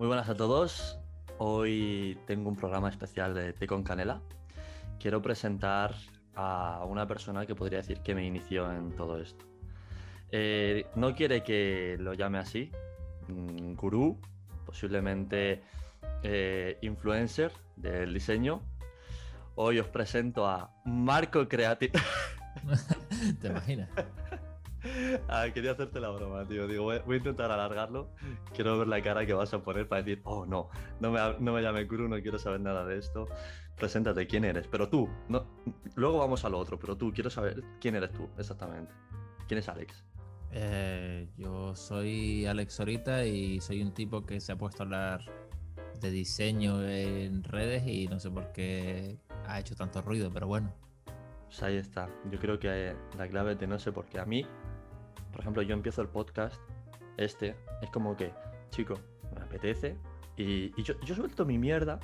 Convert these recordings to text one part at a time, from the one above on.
Muy buenas a todos. Hoy tengo un programa especial de Té con Canela. Quiero presentar a una persona que podría decir que me inició en todo esto. Eh, no quiere que lo llame así, mm, gurú, posiblemente eh, influencer del diseño. Hoy os presento a Marco Creative. ¿Te imaginas? Ah, quería hacerte la broma, tío. Digo, voy, voy a intentar alargarlo. Quiero ver la cara que vas a poner para decir, oh no, no me, no me llame Guru, no quiero saber nada de esto. Preséntate, ¿quién eres? Pero tú, no, luego vamos a lo otro, pero tú, quiero saber quién eres tú, exactamente. ¿Quién es Alex? Eh, yo soy Alex Orita y soy un tipo que se ha puesto a hablar de diseño en redes y no sé por qué ha hecho tanto ruido, pero bueno. Pues ahí está. Yo creo que la clave de no sé por qué. A mí, por ejemplo, yo empiezo el podcast, este, es como que, chico, me apetece y, y yo, yo suelto mi mierda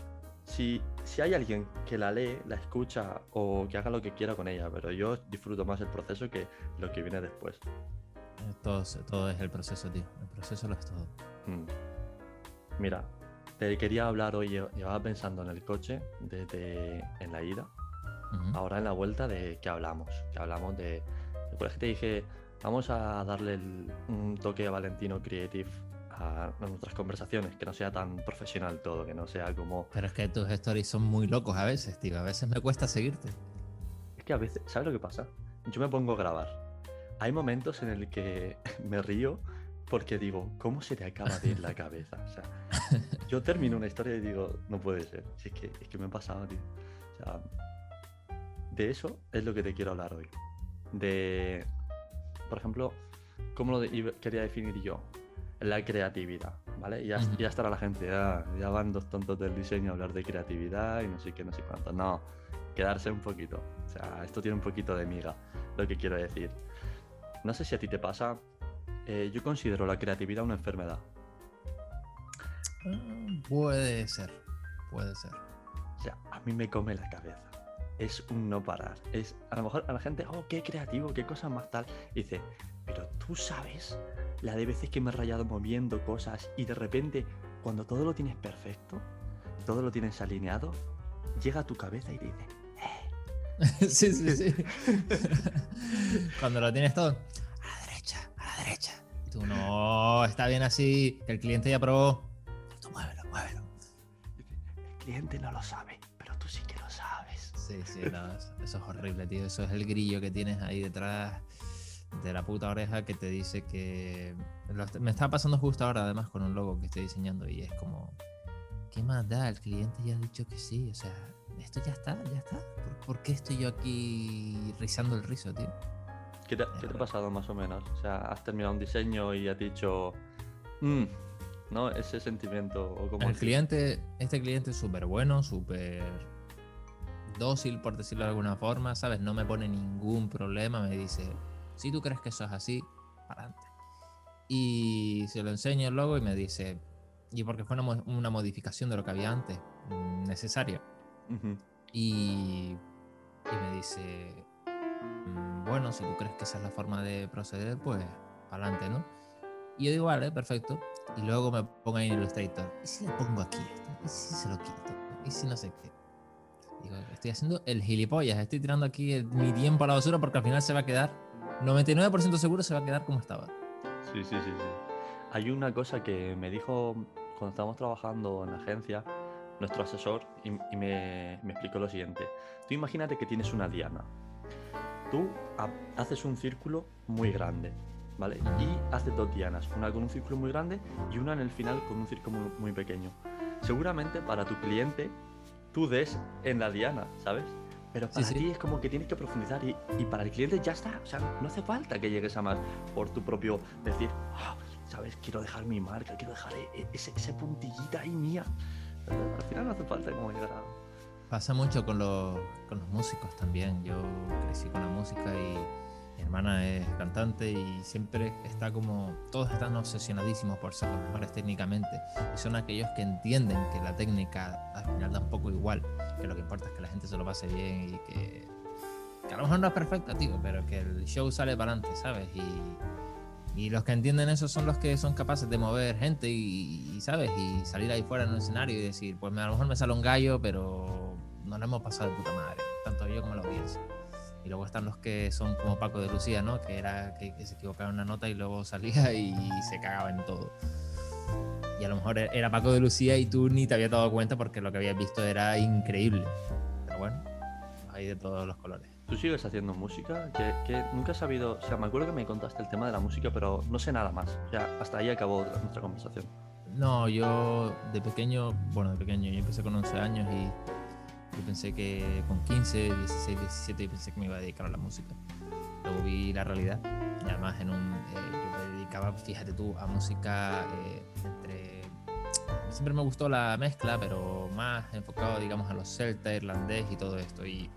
si, si hay alguien que la lee, la escucha o que haga lo que quiera con ella, pero yo disfruto más el proceso que lo que viene después. Eh, Todo, es- todo es el proceso, tío. El proceso lo es todo. Mm. Mira, te quería hablar hoy, lle- llevaba pensando en el coche desde en la ida, ahora en la vuelta de que hablamos, que hablamos de... Recuerdas que te dije, vamos a darle el- un toque a Valentino Creative a, a nuestras conversaciones, que no sea tan profesional todo, que no sea como... Pero es que tus stories son muy locos a veces, tío. A veces me cuesta seguirte. Es que a veces, ¿sabes lo que pasa? Yo me pongo a grabar. Hay momentos en el que me río porque digo, ¿cómo se te acaba de ir la cabeza? O sea, yo termino una historia y digo, no puede ser. Si es que, es que me ha pasado, tío. O sea, de eso es lo que te quiero hablar hoy. De, por ejemplo, ¿cómo lo de- quería definir yo? La creatividad, ¿vale? Y ya, estará la gente, ya, ya van dos tontos del diseño a hablar de creatividad y no sé qué, no sé cuánto. No, quedarse un poquito. O sea, esto tiene un poquito de miga, lo que quiero decir. No sé si a ti te pasa, eh, yo considero la creatividad una enfermedad. Ah, Puede ser. Puede ser. O sea, a mí me come la cabeza. Es un no parar. Es, a lo mejor a la gente, oh, qué creativo, qué cosa más tal. Y dice, pero tú sabes la de veces que me he rayado moviendo cosas y de repente, cuando todo lo tienes perfecto, todo lo tienes alineado, llega a tu cabeza y te dice, sí, sí, sí. Cuando lo tienes todo. A la derecha, a la derecha. Y tú, no, está bien así. Que el cliente ya probó. Tú muévelo, muévelo. el cliente no lo sabe, Sí, sí, no, eso, eso es horrible, tío. Eso es el grillo que tienes ahí detrás de la puta oreja que te dice que. me está pasando justo ahora, además, con un logo que estoy diseñando y es como. ¿Qué más da? El cliente ya ha dicho que sí. O sea, esto ya está, ya está. ¿Por, por qué estoy yo aquí rizando el rizo, tío? ¿Qué te, qué te ha pasado más o menos? O sea, has terminado un diseño y has dicho, "Mm", ¿no? Ese sentimiento. O como El cliente, este cliente es súper bueno, súper dócil, por decirlo de alguna forma, ¿sabes? No me pone ningún problema, me dice, si tú crees que eso es así, para adelante. Y se lo enseño el logo y me dice, y porque fue una, mo- una modificación de lo que había antes, mm, necesaria. Y, y me dice, "Mm, bueno, si tú crees que esa es la forma de proceder, pues para adelante, ¿no? Y yo digo, vale, perfecto. Y luego me pongo ahí en Illustrator. ¿Y si le pongo aquí esto? ¿Y si se lo quito? ¿Y si no sé qué? Estoy haciendo el gilipollas. Estoy tirando aquí mi tiempo a la basura porque al final se va a quedar, 99% seguro se va a quedar como estaba. Sí, sí, sí, sí. Hay una cosa que me dijo cuando estábamos trabajando en la agencia, nuestro asesor, y, me, explicó lo siguiente. Tú imagínate que tienes una diana. Tú ha- haces un círculo muy grande, ¿vale? Y haces dos dianas, una con un círculo muy grande y una en el final con un círculo muy pequeño. Seguramente para tu cliente tú des en la diana, ¿sabes? Pero para sí. ti es como que tienes que profundizar y, y para el cliente ya está. O sea, no hace falta que llegues a más por tu propio decir, "Ah, ¿sabes? Quiero dejar mi marca, quiero dejar e- e- ese, ese puntillita ahí mía. Pero al final no hace falta como llegar a... Pasa mucho con los, con los músicos también. Yo crecí con la música y mi hermana es cantante y siempre está como. Todos están obsesionadísimos por ser los mejores técnicamente. Y son aquellos que entienden que la técnica al final da un poco igual. Que lo que importa es que la gente se lo pase bien y que. Que a lo mejor no es perfecta, tío, pero que el show sale para adelante, ¿sabes? Y. Y los que entienden eso son los que son capaces de mover gente y, ¿sabes? Y salir ahí fuera en un escenario y decir, pues a lo mejor me sale un gallo, pero nos lo hemos pasado de puta madre, tanto yo como la audiencia. Y luego están los que son como Paco de Lucía, ¿no? Que era que, se equivocaba en una nota y luego salía y se cagaba en todo. Y a lo mejor era Paco de Lucía y tú ni te habías dado cuenta porque lo que habías visto era increíble. Pero bueno, hay de todos los colores. ¿Tú sigues haciendo música? Que, nunca he sabido, o sea, me acuerdo que me contaste el tema de la música, pero no sé nada más. O sea, hasta ahí acabó nuestra conversación. No, yo de pequeño, bueno, de pequeño, yo empecé con 11 años y yo pensé que con 15, 16, 17 yo pensé que me iba a dedicar a la música. Luego vi la realidad y además en un, eh, yo me dedicaba, fíjate tú, a música eh, entre... Siempre me gustó la mezcla, pero más enfocado, digamos, a los celta, irlandés y todo esto. Y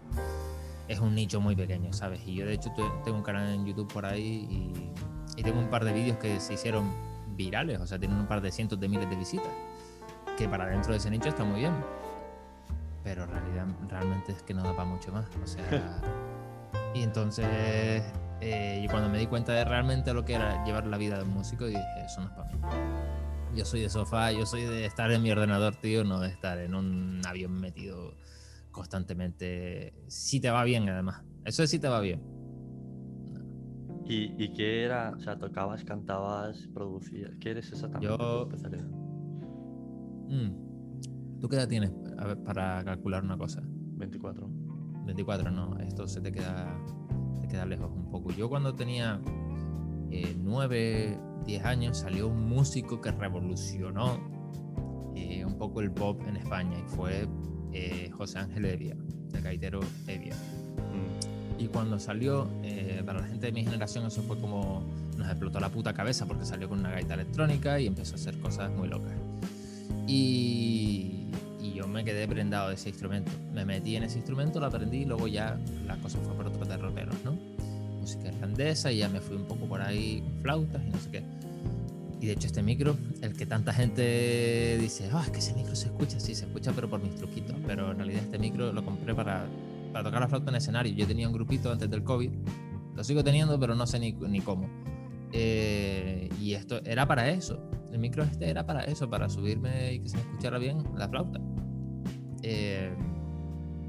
es un nicho muy pequeño, ¿sabes? Y yo de hecho tengo un canal en YouTube por ahí y, tengo un par de vídeos que se hicieron virales, o sea, tienen un par de cientos de miles de visitas, que para dentro de ese nicho está muy bien. Pero realidad realmente es que no da para mucho más, o sea... y entonces eh, cuando me di cuenta de realmente lo que era llevar la vida de un músico, dije, eso no es para mí. Yo soy de sofá, yo soy de estar en mi ordenador, tío, no de estar en un avión metido constantemente. Si te va bien, además. Eso sí te va bien. ¿Y, ¿Y, qué era? O sea, tocabas, cantabas, producías. ¿Qué eres exactamente? Yo. Mm. ¿Tú qué edad tienes para calcular una cosa? 24. 24, no. Esto se te queda, te queda lejos un poco. Yo cuando tenía eh, 9, 10 años salió un músico que revolucionó eh, un poco el pop en España y fue eh, José Ángel Evia, el gaitero Evia. Y cuando salió, eh, para la gente de mi generación, eso fue como nos explotó la puta cabeza porque salió con una gaita electrónica y empezó a hacer cosas muy locas. Y, me quedé prendado de ese instrumento. Me metí en ese instrumento, lo aprendí y luego ya la cosa fue por otros derroteros, ¿no? Música irlandesa y ya me fui un poco por ahí, flautas y no sé qué. Y de hecho este micro, el que tanta gente dice, ah, es que ese micro se escucha, sí, se escucha, pero por mis truquitos. Pero en realidad este micro lo compré para, para tocar la flauta en escenario. Yo tenía un grupito antes del COVID, lo sigo teniendo, pero no sé ni, ni cómo. Eh, y esto era para eso. El micro este era para eso, para subirme y que se me escuchara bien la flauta. Eh,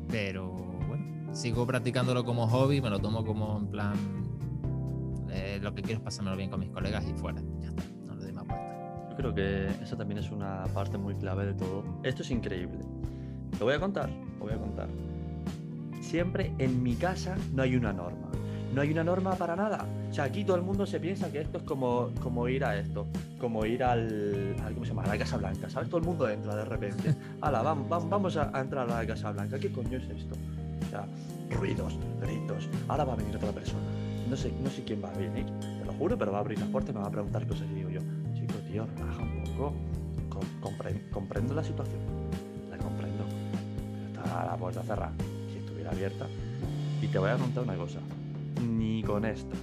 pero bueno, sigo practicándolo como hobby, me lo tomo como en plan. Eh, lo que quiero es pasármelo bien con mis colegas y fuera. Ya está creo que esa también es una parte muy clave de todo. Esto es increíble. Lo voy a contar, lo voy a contar. Siempre en mi casa no hay una norma. No hay una norma para nada. O sea, aquí todo el mundo se piensa que esto es como, como ir a esto, como ir al, ¿cómo se llama? A la Casa Blanca, ¿sabes? Todo el mundo entra de repente. Hala, vamos, vamos a, entrar a la Casa Blanca. ¿Qué coño es esto? O sea, ruidos, gritos. Ahora va a venir otra persona. No sé, no sé quién va a venir, te lo juro, pero va a abrir la puerta y me va a preguntar cosas y digo yo, tío, relaja un poco. comprendo la situación, la comprendo. Pero está la puerta cerrada. Si estuviera abierta. Y te voy a contar una cosa. Ni con estas.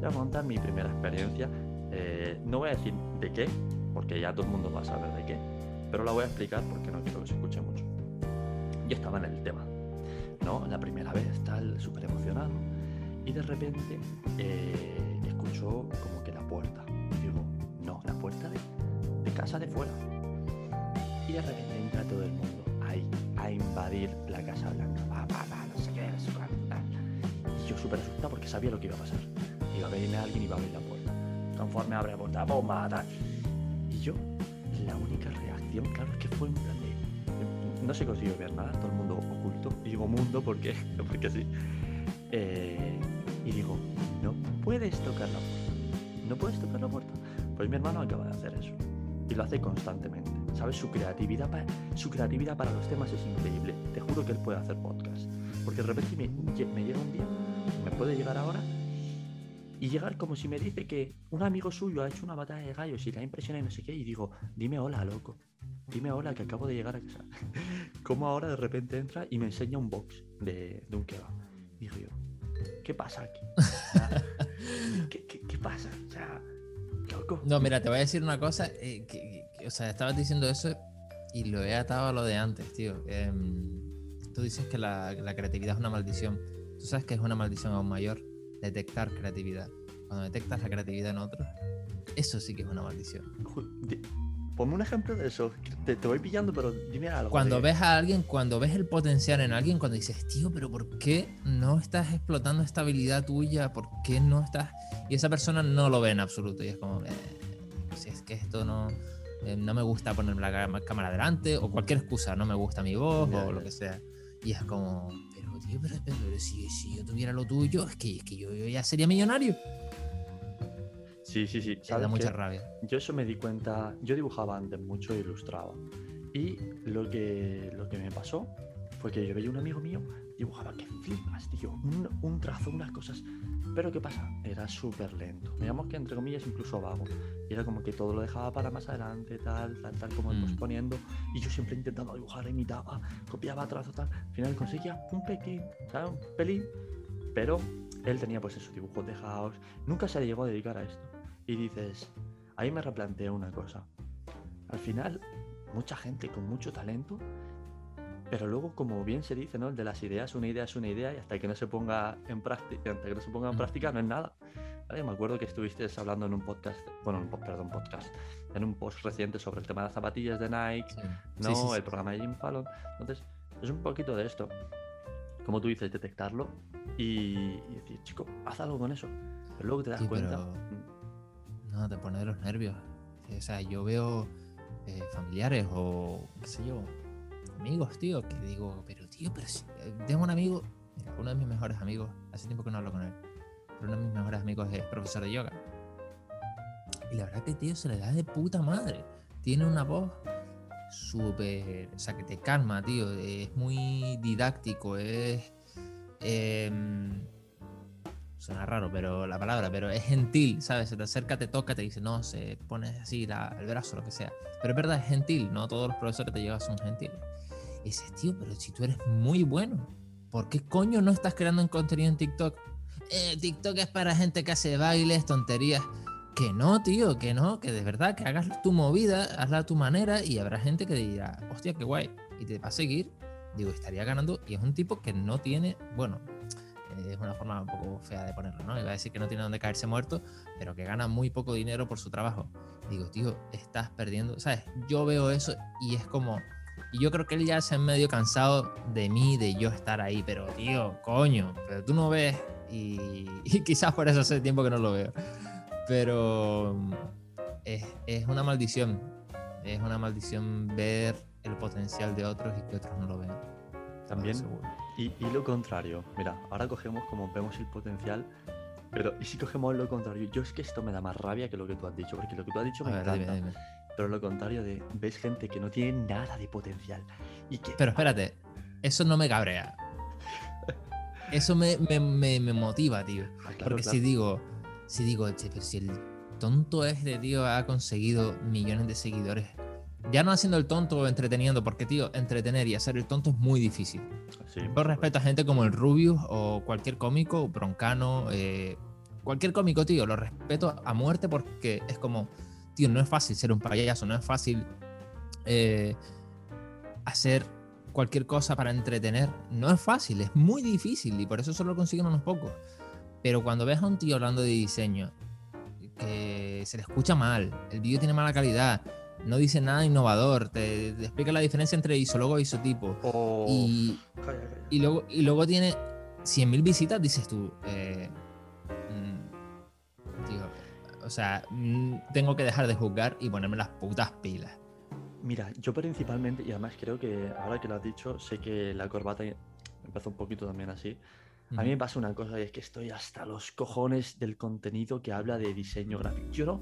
Voy a contar mi primera experiencia. Eh, no voy a decir de qué, porque ya todo el mundo va a saber de qué. Pero la voy a explicar porque no quiero que se escuche mucho. Yo estaba en el tema. ¿no? La primera vez, tal, súper emocionado. Y de repente eh, escucho como que la puerta la puerta de, casa de fuera. Y de repente entra todo el mundo ahí a invadir la Casa Blanca. no sé qué, yo súper asustado porque sabía lo que iba a pasar. Iba a venirme alguien y iba a abrir la puerta. Conforme abre la puerta, ¡bomba! Y yo, la única reacción, claro, es que fue en plan de. No se consiguió ver nada, todo el mundo oculto. Y digo mundo porque, porque sí. Eh, y digo, no puedes tocar la puerta. No puedes tocar la puerta. Pues mi hermano acaba de hacer eso. Y lo hace constantemente. ¿Sabes? Su creatividad, para, su creatividad para los temas es increíble. Te juro que él puede hacer podcast. Porque de repente me llega un día, me puede llegar ahora, y llegar como si me dice que un amigo suyo ha hecho una batalla de gallos y la impresiona y no sé qué. Y digo, dime hola, loco. Dime hola, que acabo de llegar a casa. como ahora de repente entra y me enseña un box de, de un kebab. Digo yo, ¿qué pasa aquí? ¿qué, qué, pasa? O sea, no, mira, te voy a decir una cosa. Eh, o sea, estabas diciendo eso y lo he atado a lo de antes, tío. Em, tú dices que la, creatividad es una maldición. Tú sabes que es una maldición aún mayor detectar creatividad. cuando detectas la creatividad en otros, eso sí que es una maldición. Ponme un ejemplo de eso. Te, te voy pillando, pero dime algo. Cuando de- ves a alguien, cuando ves el potencial en alguien, cuando dices, tío, pero ¿por qué no estás explotando esta habilidad tuya? ¿Por qué no estás...? Y esa persona no lo ve en absoluto y es como, "Eh, si es que esto no... eh, no me gusta ponerme la cámara delante o cualquier excusa, no me gusta mi voz Ya, o lo ya. que sea. Y es como, pero tío, pero, pero- si, si yo tuviera lo tuyo, es que, es que yo, yo ya sería millonario. Sí, sí, sí. Me da ¿sabes mucha qué? rabia. Yo eso me di cuenta, yo dibujaba antes mucho e ilustraba. Y lo que, lo que me pasó fue que yo veía un amigo mío, dibujaba que flipas, tío, un, un trazo, unas cosas. Pero ¿qué pasa? Era súper lento. Digamos que entre comillas incluso vago. Y era como que todo lo dejaba para más adelante, tal, tal, tal, como Mm. pues poniendo. Y yo siempre intentaba dibujar, imitaba, copiaba trazo, tal. Al final conseguía un pequeño, ¿sabes? Un pelín. Pero él tenía pues esos dibujos dejados. Nunca se llegó a dedicar a esto. Y dices, ahí me replanteé una cosa. Al final, mucha gente con mucho talento, pero luego, como bien se dice, ¿no? El de las ideas, una idea es una idea y hasta que no se ponga en práctica, hasta que no se ponga en práctica no es nada. ¿Vale? Me acuerdo que estuviste hablando en un podcast, bueno, en un perdón, podcast, en un post reciente sobre el tema de las zapatillas de Nike, Sí. no Sí, sí, el programa de Jim Fallon. Entonces, es un poquito de esto. Como tú dices, detectarlo y, y decir, chico, haz algo con eso. Pero luego te das cuenta. pero- mm, No, te pone de los nervios. O sea, yo veo eh, familiares o, qué sé yo, amigos, tío, que digo, pero tío, pero si... eh, Tengo un amigo, uno de mis mejores amigos, hace tiempo que no hablo con él, pero uno de mis mejores amigos es profesor de yoga. Y la verdad que, tío, se le da de puta madre. Tiene una voz súper... O sea, que te calma, tío. Es muy didáctico, es... em, Suena raro, pero la palabra, pero es gentil, ¿sabes? Se te acerca, te toca, te dice, no, se pone así la- el brazo, lo que sea. Pero es verdad, es gentil, no todos los profesores te llevan son gentiles. Y dices, tío, pero si tú eres muy bueno, ¿por qué coño no estás creando un contenido en TikTok? Eh, TikTok es para gente que hace bailes, tonterías. Que no, tío, que no, que de verdad, que hagas tu movida, hazla a tu manera y habrá gente que dirá, hostia, qué guay, y te va a seguir. Digo, estaría ganando. Y es un tipo que no tiene, bueno, es una forma un poco fea de ponerlo, ¿no? Iba a decir que no tiene donde caerse muerto, pero que gana muy poco dinero por su trabajo. Digo, tío, estás perdiendo, ¿sabes? Yo veo eso y es como, y yo creo que él ya se ha medio cansado de mí, de yo estar ahí, pero tío, coño, pero tú no ves y, y quizás por eso hace tiempo que no lo veo. Pero mm, es, es una maldición, es una maldición ver el potencial de otros y que otros no lo ven. También, y, y lo contrario. Mira, ahora cogemos como vemos el potencial, pero ¿y si cogemos lo contrario? Yo es que esto me da más rabia que lo que tú has dicho, porque lo que tú has dicho me ver, encanta. dime, dime. Pero lo contrario de ves gente que no tiene nada de potencial y que Pero espérate, eso no me cabrea. Eso me, me- me- me motiva, tío. Ah, claro, Porque claro. si digo, si digo, che, pero si el tonto este tío ha conseguido millones de seguidores, ya no haciendo el tonto o entreteniendo, porque tío, entretener y hacer el tonto es muy difícil. Sí, Yo respeto a gente como el Rubius o cualquier cómico, Broncano, eh, cualquier cómico, tío, lo respeto a muerte porque es como, tío, no es fácil ser un payaso, no es fácil eh, hacer cualquier cosa para entretener. No es fácil, es muy difícil y por eso solo lo consiguen unos pocos. Pero cuando ves a un tío hablando de diseño, que se le escucha mal, el vídeo tiene mala calidad, no dice nada innovador, te, te explica la diferencia entre isólogo e isotipo. O- Y, luego, y luego tiene 100.000 visitas, dices tú, eh, o sea, mm, tengo que dejar de juzgar y ponerme las putas pilas. Mira, yo principalmente, y además creo que ahora que lo has dicho, sé que la corbata empezó un poquito también así. A mí me pasa una cosa y es que estoy hasta los cojones del contenido que habla de diseño gráfico. Yo no,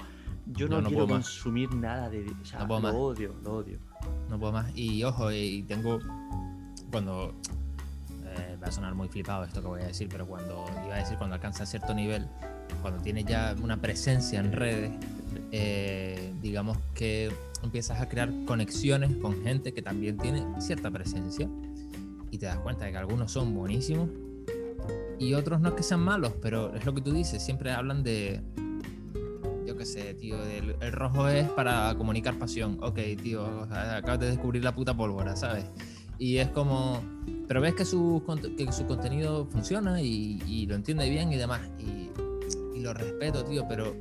yo no, quiero más. consumir nada de. O sea, No puedo lo más. odio, lo odio. No puedo más. Y ojo, y tengo. Cuando. Eh, va a sonar muy flipado esto que voy a decir, pero cuando. Iba a decir cuando alcanza cierto nivel, cuando tiene ya una presencia en redes, eh, digamos que empiezas a crear conexiones con gente que también tiene cierta presencia. Y te das cuenta de que algunos son buenísimos y otros no es que sean malos, pero es lo que tú dices, siempre hablan de. Yo qué sé, tío, el, el rojo es para comunicar pasión. Ok, tío, acabas de descubrir la puta pólvora, ¿sabes? Y es como. Pero ves que su, que su contenido funciona y, y lo entiende bien y demás. Y, y lo respeto, tío, pero,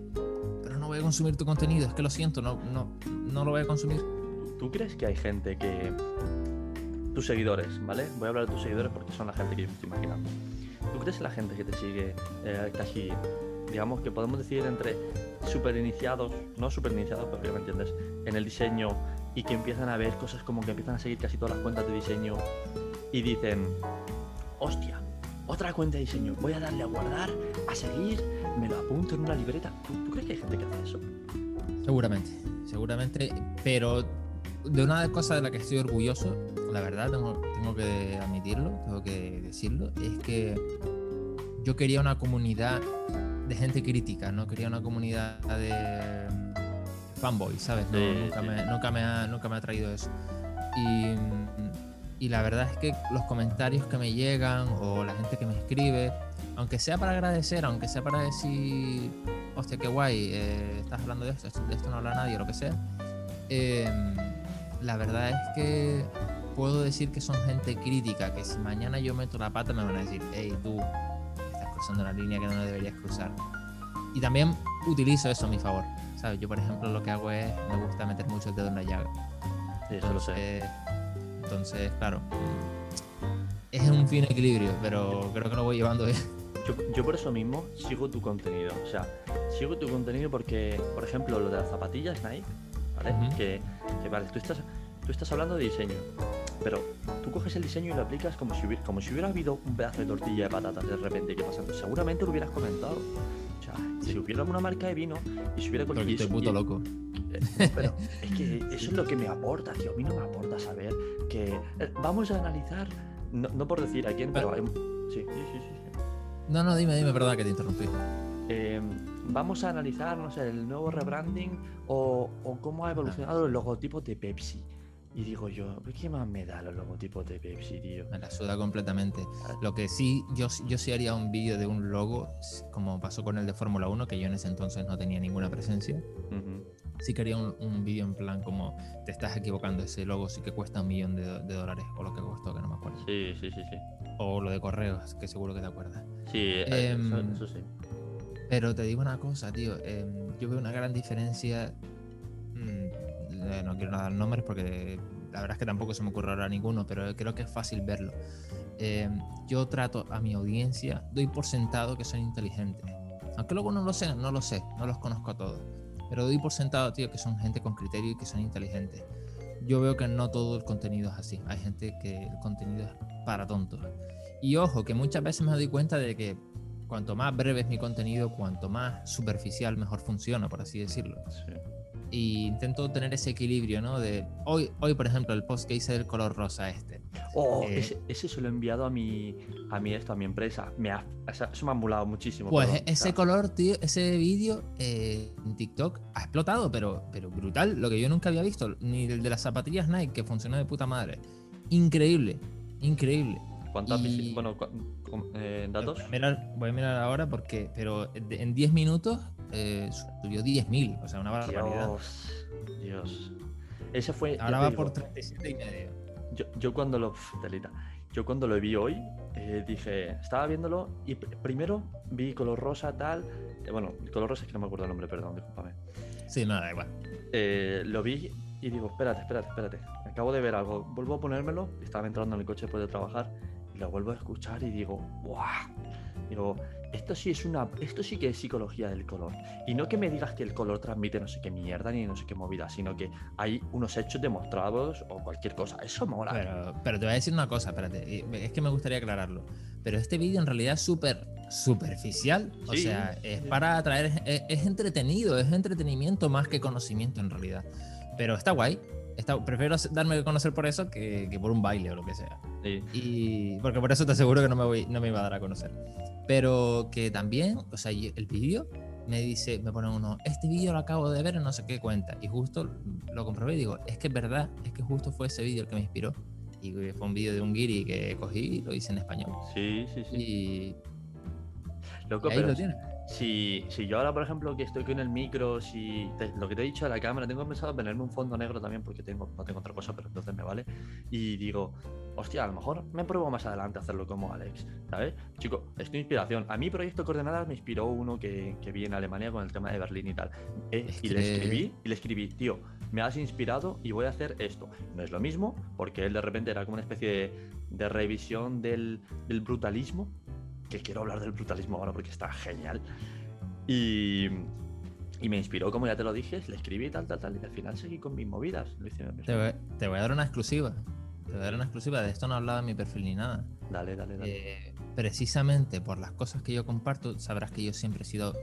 pero no voy a consumir tu contenido, es que lo siento, no, no, no lo voy a consumir. ¿Tú crees que hay gente que... Tus seguidores, ¿vale? Voy a hablar de tus seguidores porque son la gente que yo me estoy imaginando. ¿Tú crees que la gente que te sigue eh, casi, digamos que podemos decir entre super iniciados, no super iniciados, pero ya me entiendes, en el diseño y que empiezan a ver cosas como que empiezan a seguir casi todas las cuentas de diseño y dicen, hostia, otra cuenta de diseño, voy a darle a guardar, a seguir, me lo apunto en una libreta. ¿Tú, tú crees que hay gente que hace eso? Seguramente, seguramente, pero de una cosa de la que estoy orgulloso, la verdad, tengo, tengo que admitirlo, tengo que decirlo, es que yo quería una comunidad de gente crítica, no quería una comunidad de fanboy, ¿sabes? No, Sí, nunca, sí. Me, nunca, me ha, nunca me ha traído eso. Y, y la verdad es que los comentarios que me llegan o la gente que me escribe, aunque sea para agradecer, aunque sea para decir, hostia, qué guay, eh, estás hablando de esto, de esto no habla nadie, o lo que sea, eh, la verdad es que puedo decir que son gente crítica, que si mañana yo meto la pata me van a decir, hey, tú estás cruzando una línea que no deberías cruzar. Y también utilizo eso a mi favor. ¿Sabes? Yo, por ejemplo, lo que hago es, me gusta meter mucho el dedo en la llaga. Sí, eso lo sé. Entonces, entonces, claro, es un fin equilibrio, pero creo que lo voy llevando bien. Yo, yo por eso mismo sigo tu contenido. O sea, sigo tu contenido porque, por ejemplo, lo de las zapatillas Nike, ¿vale? Que, que, vale, tú estás, tú estás hablando de diseño, pero tú coges el diseño y lo aplicas como si hubiera, como si hubiera habido un pedazo de tortilla de patatas de repente que pasando. Seguramente lo hubieras comentado. O sea, si hubiera alguna marca de vino y si hubiera estoy puto y- loco. Pero es que eso es lo que me aporta, tío. A mí no me aporta saber que. eh, vamos a analizar. No, no por decir a quién, pero. hay- sí, sí, sí, sí. No, no, dime, dime, perdón que te interrumpí. Eh, vamos a analizar, no sé, el nuevo rebranding o, o cómo ha evolucionado el logotipo de Pepsi. Y digo yo, ¿qué más me da los logotipos de Pepsi, tío? Me la suda completamente. Lo que sí, yo, yo sí haría un vídeo de un logo, como pasó con el de Fórmula 1, que yo en ese entonces no tenía ninguna presencia. Ujú. Sí que haría un, un vídeo en plan como te estás equivocando, ese logo sí que cuesta un millón de, de dólares, o lo que costó, que no me acuerdo. Sí, sí, sí, sí. O lo de correos, que seguro que te acuerdas. Sí, eh, eso, Em, eso sí. Pero te digo una cosa, tío. em, yo veo una gran diferencia. mm, eh, no quiero dar nombres porque la verdad es que tampoco se me ocurre ahora ninguno, pero creo que es fácil verlo. Em, yo trato a mi audiencia, doy por sentado que son inteligentes. Aunque luego no lo sé, no lo sé, no los conozco a todos. Pero doy por sentado, tío, que son gente con criterio y que son inteligentes. Yo veo que no todo el contenido es así. Hay gente que el contenido es para tontos. Y ojo, que muchas veces me doy cuenta de que cuanto más breve es mi contenido, cuanto más superficial, mejor funciona, por así decirlo. sí. Y intento tener ese equilibrio, ¿no? De hoy, hoy por ejemplo, el post que hice del color rosa este. Oh, Eh, ese, ese se lo he enviado a mi, a mi, esto, a mi empresa. Me ha, eso me ha molado muchísimo. Pues ese color, tío, ese vídeo eh, en TikTok ha explotado, pero, pero brutal, lo que yo nunca había visto, ni el de las zapatillas Nike, que funcionó de puta madre. Increíble, increíble. ¿Cuántas y- Bueno, cu- eh, datos? Voy a mirar, voy a mirar ahora porque, pero en 10 minutos eh, subió 10.000, o sea, una barbaridad. Dios, Dios. Ese fue. Ahora va digo, por 37 y medio. Yo, yo cuando lo. telita. Yo cuando lo vi hoy, eh, dije. Estaba viéndolo y pr- primero vi color rosa, tal. eh, bueno, color rosa es que no me acuerdo el nombre, perdón, discúlpame. Sí, no, da igual. Lo vi y digo, espérate, espérate, espérate. Acabo de ver algo. Vuelvo a ponérmelo. Estaba entrando en el coche después de trabajar. Y lo vuelvo a escuchar y digo, ¡buah! Digo, esto sí es una. Esto sí que es psicología del color. Y no que me digas que el color transmite no sé qué mierda ni no sé qué movida, sino que hay unos hechos demostrados o cualquier cosa. Eso mola. Pero, pero te voy a decir una cosa, espérate. Es que me gustaría aclararlo. Pero este vídeo en realidad es súper superficial. O Sí, sea, es sí. para atraer. Es, es entretenido, es entretenimiento más que conocimiento en realidad. Pero está guay. Está, prefiero darme a conocer por eso que, que por un baile o lo que sea. Sí. Y porque por eso te aseguro que no me, voy, no me iba a dar a conocer. Pero que también, o sea, el vídeo me dice, me pone uno, este vídeo lo acabo de ver en no sé qué cuenta. Y justo lo comprobé y digo, es que es verdad, es que justo fue ese vídeo el que me inspiró. Y fue un vídeo de un guiri que cogí y lo hice en español. Sí, sí, sí. Y, Loco, y ahí pero lo tienes. Si, si yo ahora, por ejemplo, que estoy con el micro, si te- lo que te he dicho de la cámara, tengo pensado ponerme un fondo negro también porque tengo, no tengo otra cosa, pero entonces me vale. Y digo, hostia, a lo mejor me pruebo más adelante a hacerlo como Alex, ¿sabes? Chico, es tu inspiración. A mí, Proyecto Coordenadas me inspiró uno que, que vi en Alemania con el tema de Berlín y tal. Eh, Es y le que- escribí, y le escribí, tío, me has inspirado y voy a hacer esto. No es lo mismo, porque él de repente era como una especie de, de revisión del, del brutalismo, que quiero hablar del brutalismo ahora porque está genial. Y, y me inspiró, como ya te lo dije, le escribí tal, tal, tal, y al final seguí con mis movidas. Lo hice Te voy, te voy a dar una exclusiva. Te voy a dar una exclusiva. De esto no hablaba en mi perfil ni nada. Dale, dale, dale. Eh, precisamente por las cosas que yo comparto, sabrás que yo siempre he sido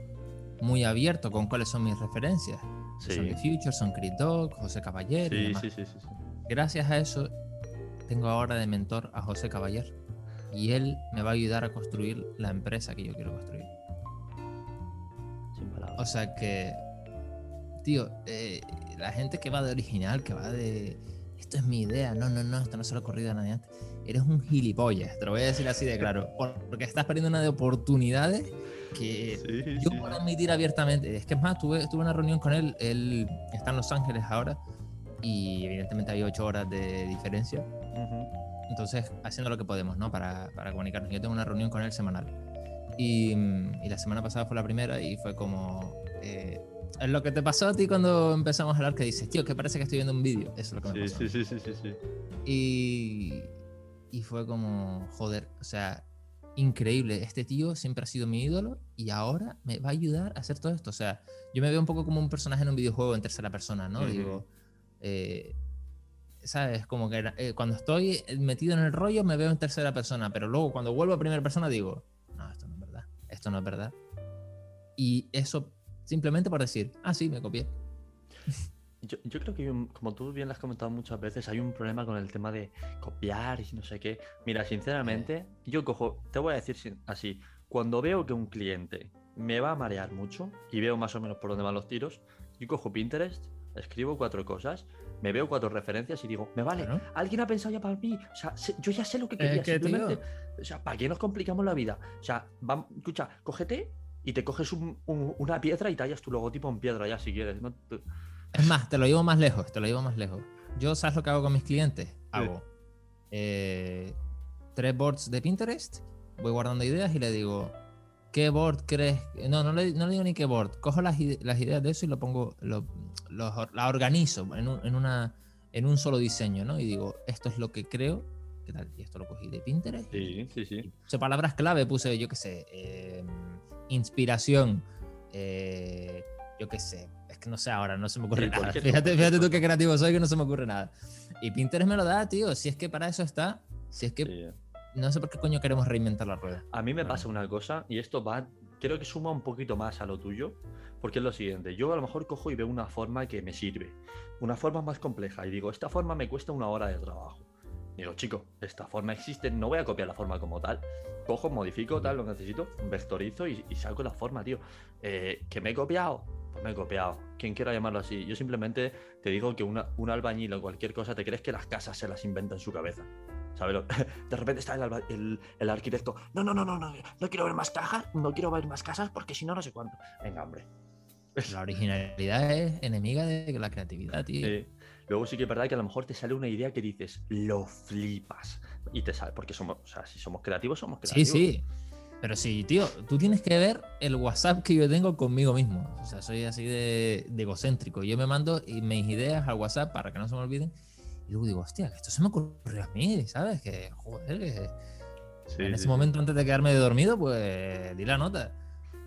muy abierto con cuáles son mis referencias. sí, Son The Future, son Creed Dog, José Caballero y sí, demás. sí, sí, sí, sí. Gracias a eso, tengo ahora de mentor a José Caballero. Y él me va a ayudar a construir la empresa que yo quiero construir. Sin palabras. O sea que, tío, eh, la gente que va de original, que va de esto es mi idea, no, no, no, esto no se lo ha ocurrido a nadie antes. Eres un gilipollas, te lo voy a decir así de claro. por- Porque estás perdiendo una de oportunidades que Sí, yo sí. puedo admitir abiertamente. Es que es más, tuve, tuve una reunión con él, él está en Los Ángeles ahora y evidentemente hay ocho horas de diferencia. Ujú. Entonces, haciendo lo que podemos, ¿no? Para, para comunicarnos. Yo tengo una reunión con él semanal. Y, mm, y la semana pasada fue la primera y fue como... eh, es lo que te pasó a ti cuando empezamos a hablar que dices, tío, que parece que estoy viendo un vídeo. Eso es lo que me Sí, pasó. sí, sí, sí, sí, sí. Y, y fue como, joder, o sea, increíble. Este tío siempre ha sido mi ídolo y ahora me va a ayudar a hacer todo esto. O sea, yo me veo un poco como un personaje en un videojuego en tercera persona, ¿no? Ujú. Digo, eh, ¿sabes? Como que eh, cuando estoy metido en el rollo me veo en tercera persona, pero luego cuando vuelvo a primera persona digo, no, esto no es verdad, esto no es verdad. Y eso simplemente por decir, ah, sí, me copié. Yo, yo creo que, como tú bien lo has comentado muchas veces, hay un problema con el tema de copiar y no sé qué. Mira, sinceramente, yo cojo, te voy a decir así, cuando veo que un cliente me va a marear mucho y veo más o menos por dónde van los tiros, yo cojo Pinterest, escribo cuatro cosas, me veo cuatro referencias y digo, me vale, Claro. alguien ha pensado ya para mí, o sea, yo ya sé lo que Es quería, tío. simplemente, o sea, ¿para qué nos complicamos la vida? O sea, vam- escucha, cógete y te coges un- un- una piedra y tallas tu logotipo en piedra ya si quieres, Es más, te lo llevo más lejos, te lo llevo más lejos. Yo, ¿sabes lo que hago con mis clientes? Hago eh, tres boards de Pinterest, voy guardando ideas y le digo, ¿qué board crees? No, no le, no le digo ni qué board. Cojo las, ide- las ideas de eso y lo pongo, lo, lo la organizo en un, en, una, en un solo diseño, ¿no? Y digo, esto es lo que creo. ¿Qué tal? Y esto lo cogí de Pinterest. Sí, sí, sí. Puse palabras clave, puse, yo qué sé, eh, inspiración, eh, yo qué sé, es que no sé ahora, no se me ocurre Sí, nada. Fíjate, fíjate tú qué creativo soy que no se me ocurre nada. Y Pinterest me lo da, tío, si es que para eso está, si es que Sí. No sé por qué coño queremos reinventar la rueda. A mí me Bueno. pasa una cosa, y esto va, creo que suma un poquito más a lo tuyo, porque es lo siguiente, yo a lo mejor cojo y veo una forma que me sirve, una forma más compleja, y digo, esta forma me cuesta una hora de trabajo. Digo, chico, esta forma existe, no voy a copiar la forma como tal. Cojo, modifico, tal, lo necesito, vectorizo y, y saco la forma, tío. Eh, ¿Que me he copiado? Pues me he copiado. Quien quiera llamarlo así. Yo simplemente te digo que una- un albañil o cualquier cosa, te crees que las casas se las inventa en su cabeza. ¿Sabes? De repente está el, el- el arquitecto. No, no, no, no, no, no quiero ver más cajas, no quiero ver más casas porque si no, no sé cuánto. Venga, hombre. La originalidad es enemiga de la creatividad, tío. Sí. Luego sí que es verdad que a lo mejor te sale una idea que dices, lo flipas. Y te sale, porque somos, o sea, si somos creativos, somos Sí, creativos. sí. Pero sí, tío, tú tienes que ver el WhatsApp que yo tengo conmigo mismo. O sea, soy así de, de egocéntrico. Yo me mando mis ideas al WhatsApp para que no se me olviden. Y luego digo, hostia, que esto se me ocurrió a mí, ¿sabes? Que, joder, que Sí, en ese sí. momento antes de quedarme dormido, pues di la nota.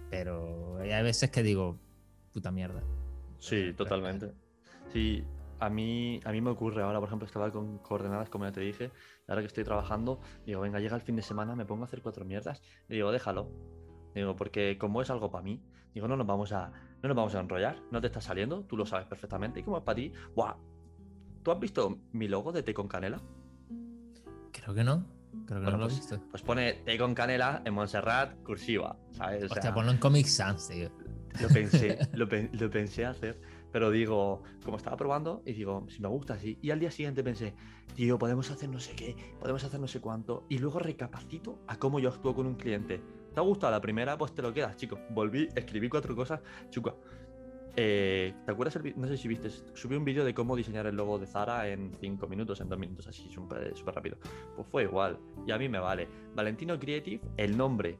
Pero hay veces que digo, puta mierda. Sí, totalmente. Sí, a mí, a mí me ocurre ahora, por ejemplo, estaba con coordenadas, como ya te dije, ahora que estoy trabajando, digo, venga, llega el fin de semana, me pongo a hacer cuatro mierdas, y digo, déjalo. Digo, porque como es algo para mí, digo, no nos vamos a, no nos vamos a enrollar, no te está saliendo, tú lo sabes perfectamente, y como es para ti, ¡buah! ¿Tú has visto mi logo de té con canela? Creo que no. Creo que Bueno, no lo he pues, visto. Pues pone té con canela en Montserrat, cursiva, ¿sabes? O Hostia, sea, ponlo en Comic Sans, tío. Lo pensé, lo, pen- lo pensé hacer, pero digo, como estaba probando, y digo, si me gusta así. Y al día siguiente pensé, tío, podemos hacer no sé qué, podemos hacer no sé cuánto. Y luego recapacito a cómo yo actúo con un cliente. ¿Te ha gustado la primera? Pues te lo quedas, chico. Volví, escribí cuatro cosas. Chico, eh, ¿te acuerdas? El, no sé si viste, subí un vídeo de cómo diseñar el logo de Zara en cinco minutos, en dos minutos, así, súper rápido. Pues fue igual. Y a mí me vale. Valentino Creative, el nombre,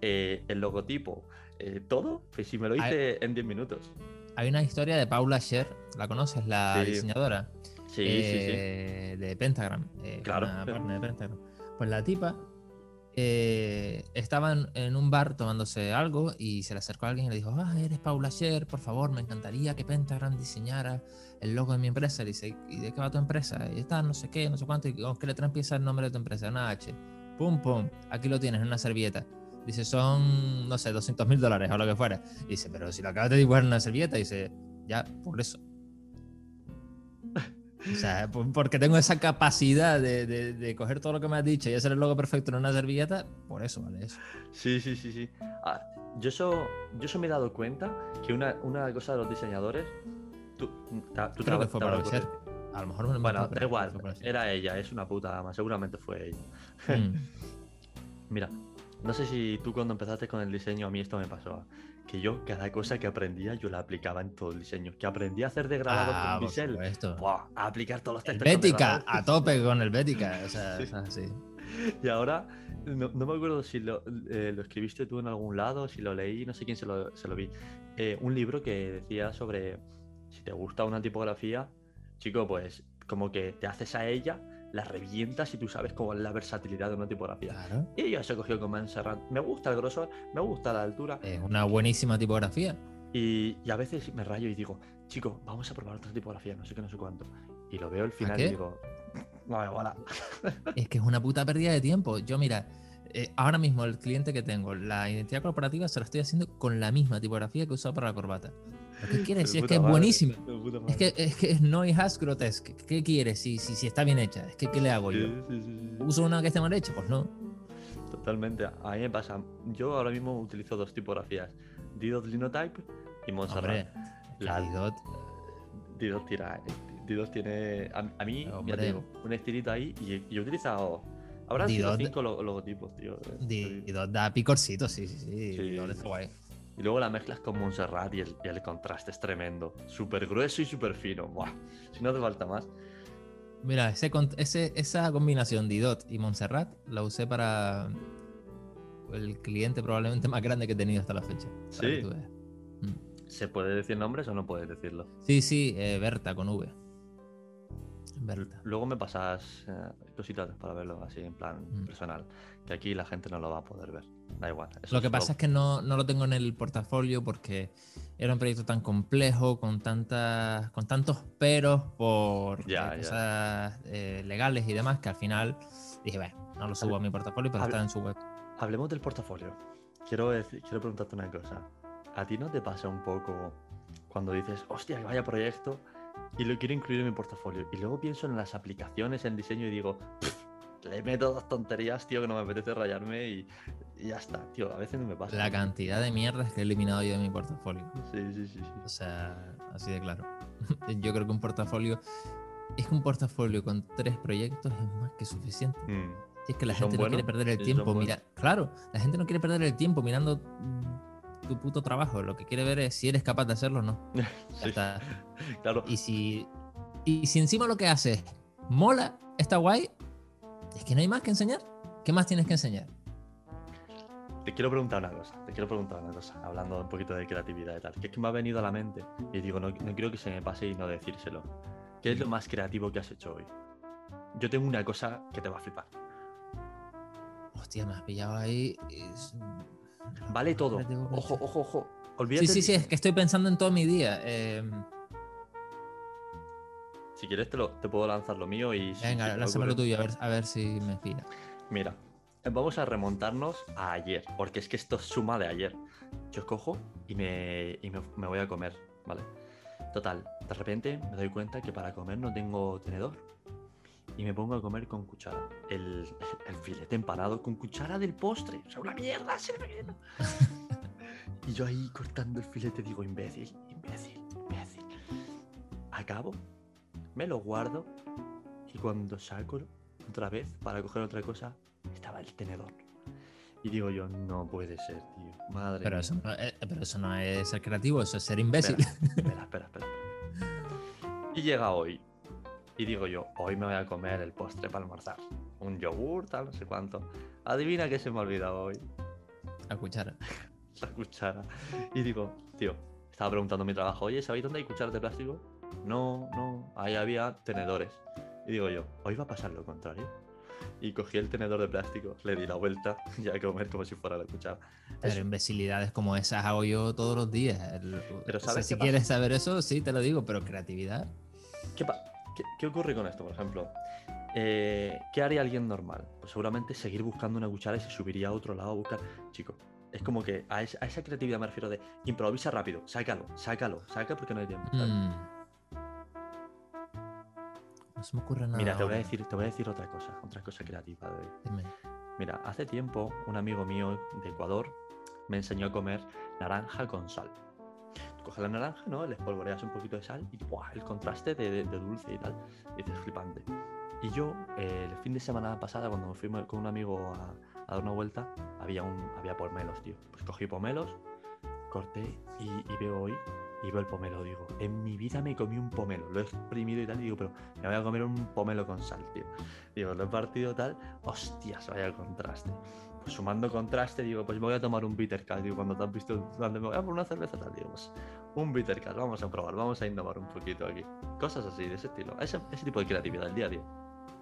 eh, el logotipo, eh, todo, pues si me lo hice en 10 minutos. Hay una historia de Paula Scher, ¿la conoces? La diseñadora. Sí, sí, sí. De Pentagram. claro. de Pentagram. Pues la tipa eh, estaban en un bar tomándose algo y se le acercó a alguien y le dijo, ah, eres Paula Scher, por favor, me encantaría que Pentagram diseñara el logo de mi empresa. Dice, ¿y de qué va tu empresa? Y está, no sé qué, no sé cuánto, y con qué letra empieza el nombre de tu empresa, una H. Pum, pum, aquí lo tienes en una servilleta. Dice, son, no sé, 200 mil dólares o lo que fuera. dice, pero si lo acabas de dibujar en una servilleta, dice, ya, por eso. O sea, porque tengo esa capacidad de, de, coger todo lo que me has dicho y hacer el logo perfecto en una servilleta, por eso vale eso. Sí, sí, sí, sí. Ah, yo, eso, yo eso me he dado cuenta que una, una cosa de los diseñadores. Tú, tú Creo que fue para ser. A lo mejor me Bueno, da igual. Era ella, es una puta dama. Seguramente fue ella. Mm. Mira, no sé si tú cuando empezaste con el diseño, a mí esto me pasó que yo cada cosa que aprendía yo la aplicaba en todo el diseño. Que aprendí a hacer degradado ah, con Bisel. A aplicar todos los textos. Bética, a tope con el Bética. O sea, sí. Y ahora, no, me acuerdo si eh, lo, escribiste tú en algún lado, si lo leí, no sé quién se lo, se lo vi. Eh, un libro que decía sobre si te gusta una tipografía, chico, pues como que te haces a ella la revientas y tú sabes cómo es la versatilidad de una tipografía. Y yo se cogió con Montserrat. Me gusta el grosor, me gusta la altura. Es una buenísima tipografía. Y, a veces me rayo y digo, chico, vamos a probar otra tipografía, no sé qué, no sé cuánto. Y lo veo al final y digo, no me mola. Es que es una puta pérdida de tiempo. Yo, mira, eh, ahora mismo el cliente que tengo, la identidad corporativa se la estoy haciendo con la misma tipografía que he usado para la corbata. ¿Qué quieres? Si es que es buenísima. Es que, es que no has grotesque. ¿Qué quieres si, si, si, está bien hecha? Es que, ¿qué le hago yo? ¿Uso una que esté mal hecha? Pues no. Totalmente. A mí me pasa. Yo ahora mismo utilizo dos tipografías: Didot Linotype y Montserrat. la Didot. Didot tira. Didot tiene. A, mí, ya tengo un estilito ahí y, yo he utilizado. Habrán sido cinco logotipos, tío. Didot da picorcito, sí, sí, sí. Didot está guay. Y luego la mezclas con Montserrat y el, contraste es tremendo. Súper grueso y súper fino. Buah, si no hace falta más. Mira, ese, ese, esa combinación Didot y Montserrat la usé para el cliente probablemente más grande que he tenido hasta la fecha. Sí. Mm. ¿Se puede decir nombres o no puedes decirlo? Sí, sí, eh, Berta con V. Luego me pasas eh, cositas para verlo así en plan mm. personal, que aquí la gente no lo va a poder ver. Da igual. Lo que pasa es que no, lo tengo en el portafolio porque era un proyecto tan complejo, con tantas, con tantos peros por cosas eh, legales y demás, que al final dije, bueno, no lo subo a mi portafolio, pero está en su web. Hablemos del portafolio. Quiero, quiero preguntarte una cosa. ¿A ti no te pasa un poco cuando dices, hostia, que vaya proyecto? y lo quiero incluir en mi portafolio. Y luego pienso en las aplicaciones, en diseño y digo, le meto dos tonterías, tío, que no me apetece rayarme y, ya está, tío. A veces no me pasa. La cantidad de mierdas que he eliminado yo de mi portafolio. Sí, sí, sí. O sea, así de claro. yo creo que un portafolio. Es que un portafolio con tres proyectos es más que suficiente. Mm. es que la gente no quiere perder el tiempo. Mira, claro, la gente no quiere perder el tiempo mirando tu puto trabajo. Lo que quiere ver es si eres capaz de hacerlo o no. Claro. Y si, y si encima lo que haces mola, está guay, es que no hay más que enseñar. ¿Qué más tienes que enseñar? Te quiero preguntar una cosa, te quiero preguntar una cosa, hablando un poquito de creatividad y tal, que es que me ha venido a la mente y digo, no, no quiero que se me pase y no decírselo. ¿Qué es lo más creativo que has hecho hoy? Yo tengo una cosa que te va a flipar. Hostia, me has pillado ahí. Vale todo. Ojo, ojo, ojo. Olvídate. Sí, sí, sí, es que estoy pensando en todo mi día. Em. Si quieres te, lo, te, puedo lanzar lo mío y... Venga, lánzame tuyo, a ver, a ver si me fila. Mira, vamos a remontarnos a ayer, porque es que esto suma de ayer. Yo cojo y me, y me, voy a comer, ¿vale? Total, de repente me doy cuenta que para comer no tengo tenedor y me pongo a comer con cuchara. El, filete empanado con cuchara del postre. O sea, una mierda, se Y yo ahí cortando el filete digo, imbécil, imbécil, imbécil. Acabo, me lo guardo y cuando saco otra vez para coger otra cosa, estaba el tenedor. Y digo yo, no puede ser, tío. Madre Pero mía. eso, no, eh, pero eso no es ser creativo, eso es ser imbécil. Espera, espera, espera, espera. Y llega hoy. Y digo yo, hoy me voy a comer el postre para almorzar. Un yogur, tal, no sé cuánto. Adivina qué se me ha olvidado hoy. A cuchara. La cuchara. Y digo, tío, estaba preguntando en mi trabajo, oye, ¿sabéis dónde hay cucharas de plástico? No, no, ahí había tenedores. Y digo yo, hoy va a pasar lo contrario. Y cogí el tenedor de plástico, le di la vuelta y a comer como si fuera la cuchara. Pero Es- imbecilidades como esas hago yo todos los días. El- Pero o sea, ¿sabes si pasa? quieres saber eso, sí, te lo digo, pero creatividad. ¿Qué, qué- qué ocurre con esto, por ejemplo? Eh, ¿Qué haría alguien normal? Pues seguramente seguir buscando una cuchara y se subiría a otro lado a buscar. Chico, es como que a esa, a esa creatividad me refiero de improvisa rápido, sácalo, sácalo, saca porque no hay tiempo. ¿sabes? Mm. No se me ocurre nada. Mira, te voy, a decir, te voy a decir otra cosa, otra cosa creativa. de- Dime. Mira, hace tiempo un amigo mío de Ecuador me enseñó a comer naranja con sal. Tú coges la naranja, ¿no? Le espolvoreas un poquito de sal y ¡buah! el contraste de, de- de dulce y tal. Y dices, flipante. Y yo, eh, el fin de semana pasada, cuando me fui con un amigo a, a dar una vuelta, había, un, había pomelos, tío. Pues cogí pomelos, corté y, y veo hoy, y veo el pomelo. Digo, en mi vida me comí un pomelo. Lo he exprimido y tal, y digo, pero me voy a comer un pomelo con sal, tío. Digo, lo he partido tal, hostias, vaya contraste. Pues sumando contraste, digo, pues me voy a tomar un bitter Cat. Digo, cuando te has visto, cuando me voy a por una cerveza tal, digo, pues un bitter Cat, vamos a probar, vamos a innovar un poquito aquí. Cosas así, de ese estilo. Ese, ese tipo de creatividad del día a día.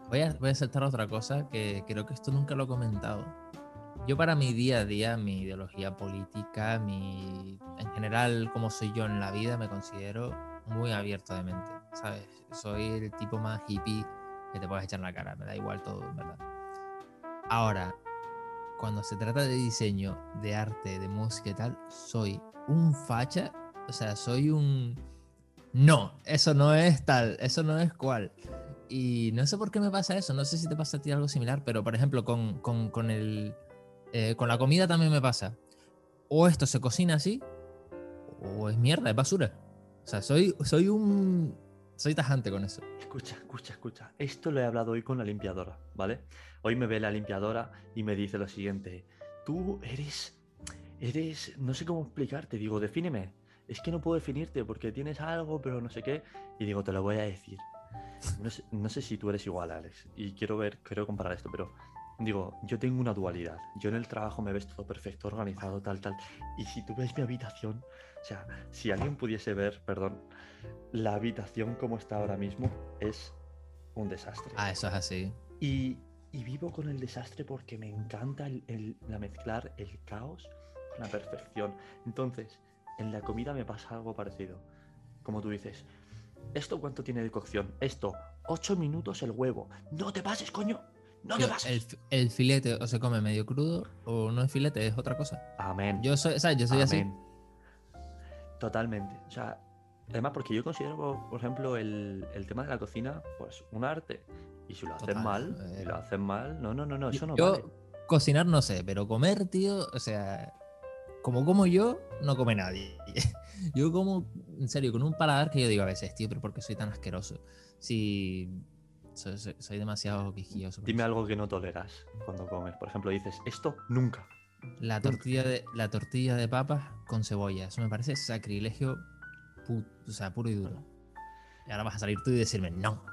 Voy a, voy a saltar otra cosa que creo que esto nunca lo he comentado. Yo para mi día a día, mi ideología política, mi en general como soy yo en la vida, me considero muy abierto de mente, ¿sabes? Soy el tipo más hippie que te puedes echar en la cara, me da igual todo, en verdad. Ahora, cuando se trata de diseño, de arte, de música y tal, soy un facha, o sea, soy un... No, eso no es tal, eso no es cual. Y no sé por qué me pasa eso, no sé si te pasa a ti algo similar, pero por ejemplo con, con, con el, eh, con la comida también me pasa. O esto se cocina así, o es mierda, es basura. O sea, soy, soy un... Soy tajante con eso. Escucha, escucha, escucha. Esto lo he hablado hoy con la limpiadora, ¿vale? Hoy me ve la limpiadora y me dice lo siguiente. Tú eres... Eres... No sé cómo explicarte. Digo, defíneme. Es que no puedo definirte porque tienes algo, pero no sé qué. Y digo, te lo voy a decir. No sé, no sé si tú eres igual, Alex. Y quiero ver, quiero comparar esto, pero... Digo, yo tengo una dualidad. Yo en el trabajo me ves todo perfecto, organizado, tal, tal. Y si tú ves mi habitación, o sea, si alguien pudiese ver, perdón, la habitación como está ahora mismo es un desastre. Ah, eso es así. Y, y vivo con el desastre porque me encanta el, el- la mezclar el caos con la perfección. Entonces, en la comida me pasa algo parecido. Como tú dices, ¿esto cuánto tiene de cocción? Esto, 8 minutos el huevo. No te pases, coño. No te pases. el, fi- el filete o se come medio crudo o no es filete, es otra cosa. Amén. Yo soy, ¿sabes? Yo soy así. Totalmente. O sea, además porque yo considero, por ejemplo, el, el tema de la cocina, pues un arte. Y si lo Total, mal, a si ver. lo hacen mal, no, no, no, no, eso no yo vale. cocinar no sé, pero comer, tío, o sea, como como yo, no come nadie. Yo como, en serio, con un paladar que yo digo a veces, tío, pero ¿por qué soy tan asqueroso? Si soy, soy- soy demasiado quisquilloso. Dime eso. algo que no toleras cuando comes. Por ejemplo, dices, esto nunca. La tortilla de, la tortilla de papas con cebolla, eso me parece sacrilegio, pu- o sea, puro y duro. Y ahora vas a salir tú y decirme, no.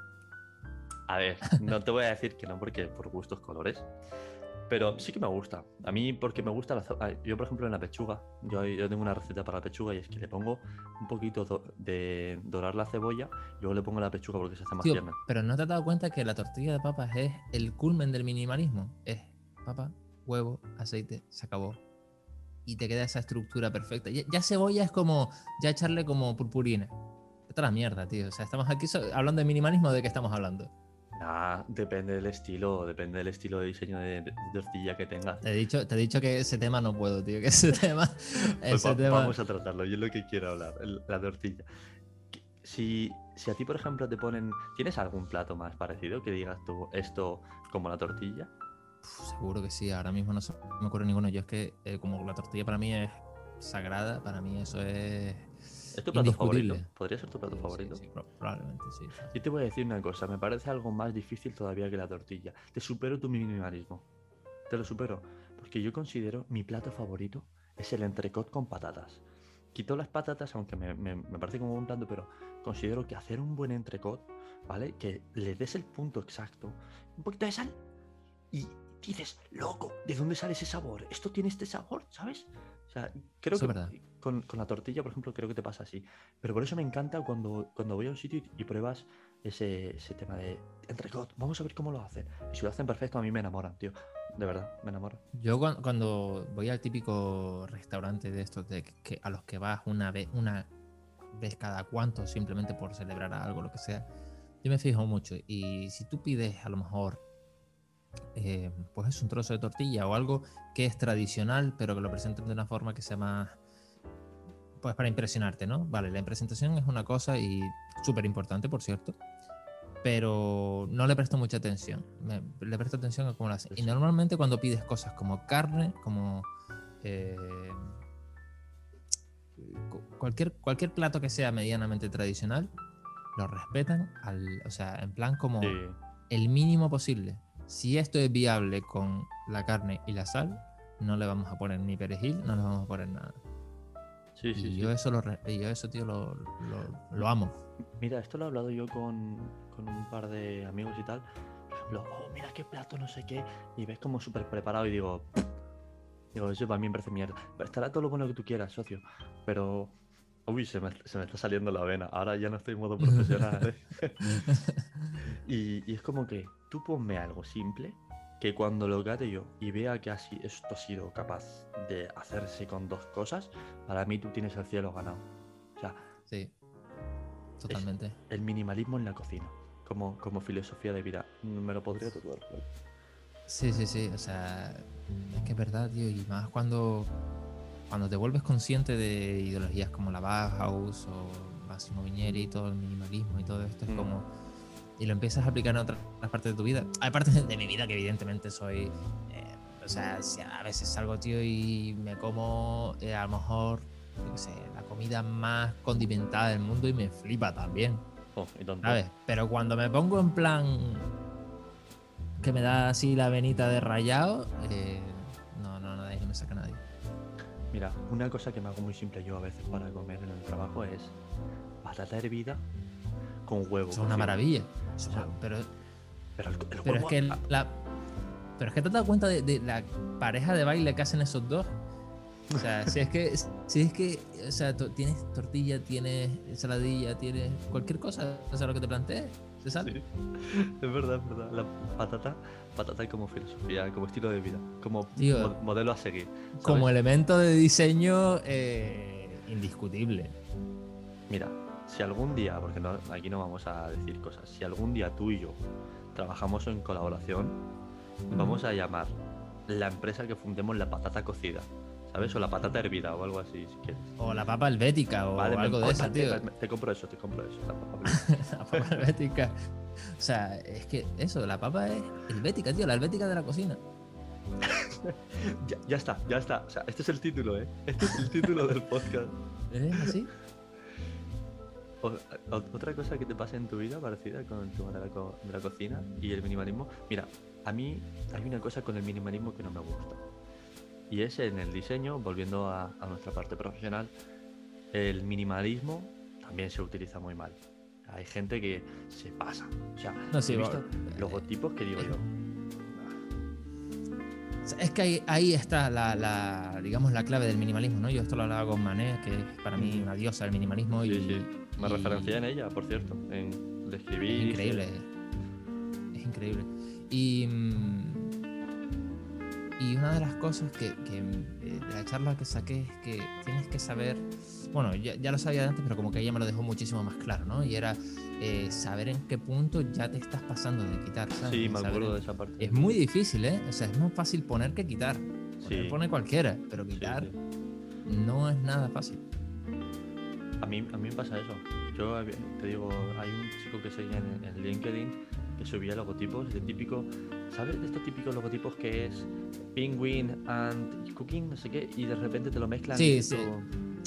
A ver, no te voy a decir que no porque por gustos colores. Pero sí que me gusta. A mí porque me gusta la... Yo, por ejemplo, en la pechuga, yo, yo tengo una receta para la pechuga y es que le pongo un poquito do- de dorar la cebolla y luego le pongo la pechuga porque se hace más Tío, tierna. pero ¿no te has dado cuenta que la tortilla de papas es el culmen del minimalismo? Es papa, huevo, aceite, se acabó. Y te queda esa estructura perfecta. Ya, ya cebolla es como ya echarle como purpurina. Esta es la mierda, tío. O sea, estamos aquí so- hablando de minimalismo, ¿de qué estamos hablando? Nah, depende del estilo, depende del estilo de diseño de, de tortilla que tengas. Te he dicho, te he dicho que ese tema no puedo, tío. Que ese tema. Pues Ese va- tema. Vamos a tratarlo, yo es lo que quiero hablar, la tortilla. Si, si a ti, por ejemplo, te ponen. ¿Tienes algún plato más parecido que digas tú esto como la tortilla? Uf, seguro que sí, ahora mismo no se me ocurre ninguno. Yo es que eh, como la tortilla para mí es sagrada, para mí eso es... ¿Es tu plato favorito? ¿Podría ser tu plato Sí, sí, favorito? sí, pro- probablemente sí. sí. Yo te voy a decir una cosa, me parece algo más difícil todavía que la tortilla. Te supero tu minimalismo. Te lo supero. Porque yo considero mi plato favorito es el entrecot con patatas. Quito las patatas, aunque me, me- me parece como un plato, pero considero que hacer un buen entrecot, ¿vale? Que le des el punto exacto, un poquito de sal y dices, loco, ¿de dónde sale ese sabor? Esto tiene este sabor, ¿sabes? O sea, creo Eso que con, con la tortilla, por ejemplo, creo que te pasa así. Pero por eso me encanta cuando, cuando voy a un sitio y, y pruebas ese, ese tema de entrecot. Vamos a ver cómo lo hacen. Y si lo hacen perfecto, a mí me enamoran, tío. De verdad, me enamoran. Yo cuan- cuando voy al típico restaurante de estos de que- a los que vas una vez, una vez cada cuánto, simplemente por celebrar algo, lo que sea, yo me fijo mucho. Y si tú pides a lo mejor, eh, pues es un trozo de tortilla o algo que es tradicional, pero que lo presenten de una forma que sea más, pues para impresionarte, ¿no? Vale, la presentación es una cosa y súper importante, por cierto. Pero no le presto mucha atención. Me- le presto atención a cómo lo hacen. Y normalmente cuando pides cosas como carne, como eh, cu- cualquier, cualquier plato que sea medianamente tradicional, lo respetan, al, o sea, en plan como Sí, el mínimo posible. Si esto es viable con la carne y la sal, no le vamos a poner ni perejil, no le vamos a poner nada. sí, sí. y sí. yo eso, lo, yo eso, tío, lo, lo- lo amo. Mira, esto lo he hablado yo con, con un par de amigos y tal. Por ejemplo, oh, mira qué plato, no sé qué. Y ves como súper preparado y digo, digo, eso para mí me parece mierda. Pero estará todo lo bueno que tú quieras, socio. Pero, uy, se me, se me está saliendo la vena. Ahora ya no estoy en modo profesional. ¿eh? y, y es como que tú ponme algo simple que cuando lo cate yo y vea que así esto ha sido capaz de hacerse con dos cosas, para mí tú tienes el cielo ganado. O sea, Sí, totalmente. el minimalismo en la cocina, como, como filosofía de vida. Me lo podría tatuar. ¿vale? Sí, sí, sí. O sea, es que es verdad, tío. Y más cuando, cuando te vuelves consciente de ideologías como la Bauhaus o Massimo Viñeri y todo el minimalismo y todo esto, es Mm. como. Y lo empiezas a aplicar en otras partes de tu vida. Hay partes de mi vida que evidentemente soy. eh, o sea, si a veces salgo, tío, y me como eh, a lo mejor, sé, la comida más condimentada del mundo y me flipa también. Oh, y tonto. ¿Sabes? Pero cuando me pongo en plan que me da así la venita de rayado, eh, no, no, no, de ahí no me saca nadie. Mira, una cosa que me hago muy simple yo a veces para comer en el trabajo es patata hervida con huevo. Es una maravilla. Eso- O sea, pero, Pero el, el pero es que ah, la. Pero es que te has dado cuenta de, de la pareja de baile que hacen esos dos. O sea, si es que, si es que, o sea, to- tienes tortilla, tienes ensaladilla, tienes cualquier cosa, o sea, lo que te plantees, te sale. sí, es verdad, es verdad. La patata, patata como filosofía, como estilo de vida, como Tío. modelo a seguir. Como elemento de diseño eh, indiscutible. Mira, si algún día, porque no- aquí no vamos a decir cosas, si algún día tú y yo trabajamos en colaboración, vamos a llamar la empresa que fundemos la patata cocida, ¿sabes? O la patata hervida o algo así, si quieres. O la papa helvética o Vale, algo de esa, te, tío. te- te compro eso, te compro eso. la papa. La papa helvética. O sea, es que eso, la papa es helvética, tío, la helvética de la cocina. ya, ya está, ya está. O sea, este es el título, ¿eh? Este es el título del podcast. ¿Es así? O- o- otra cosa que te pasa en tu vida parecida con el tema de la, co- de la cocina y el minimalismo. Mira, a mí hay una cosa con el minimalismo que no me gusta. Y es en el diseño, volviendo a, a nuestra parte profesional, el minimalismo también se utiliza muy mal. Hay gente que se pasa. O sea, No, sí, he visto va- logotipos que digo yo. Sea, Es que ahí, ahí está la, la, digamos, la clave del minimalismo, ¿no? Yo esto lo hablaba con Mané, que es para mí una diosa del minimalismo y, Sí, sí. Me y- referencié en ella, por cierto, en el escribir. Es increíble. Es increíble. Y, mm, y una de las cosas que, que, eh, de la charla que saqué es que tienes que saber, bueno, ya, ya lo sabía de antes, pero como que ella me lo dejó muchísimo más claro, ¿no? Y era eh, saber en qué punto ya te estás pasando de quitar, ¿sabes? Sí, me acuerdo en- de esa parte. Es muy difícil, ¿eh? O sea, es más fácil poner que quitar. Poner Sí. pone cualquiera, pero Sí, quitar sí. no es nada fácil. A mí, a mí me pasa eso. Yo te digo, hay un chico que seguía en, en LinkedIn que subía logotipos de típico, ¿sabes? De estos típicos logotipos que es Penguin and Cooking, no sé qué, y de repente te lo mezclan. Sí, sí.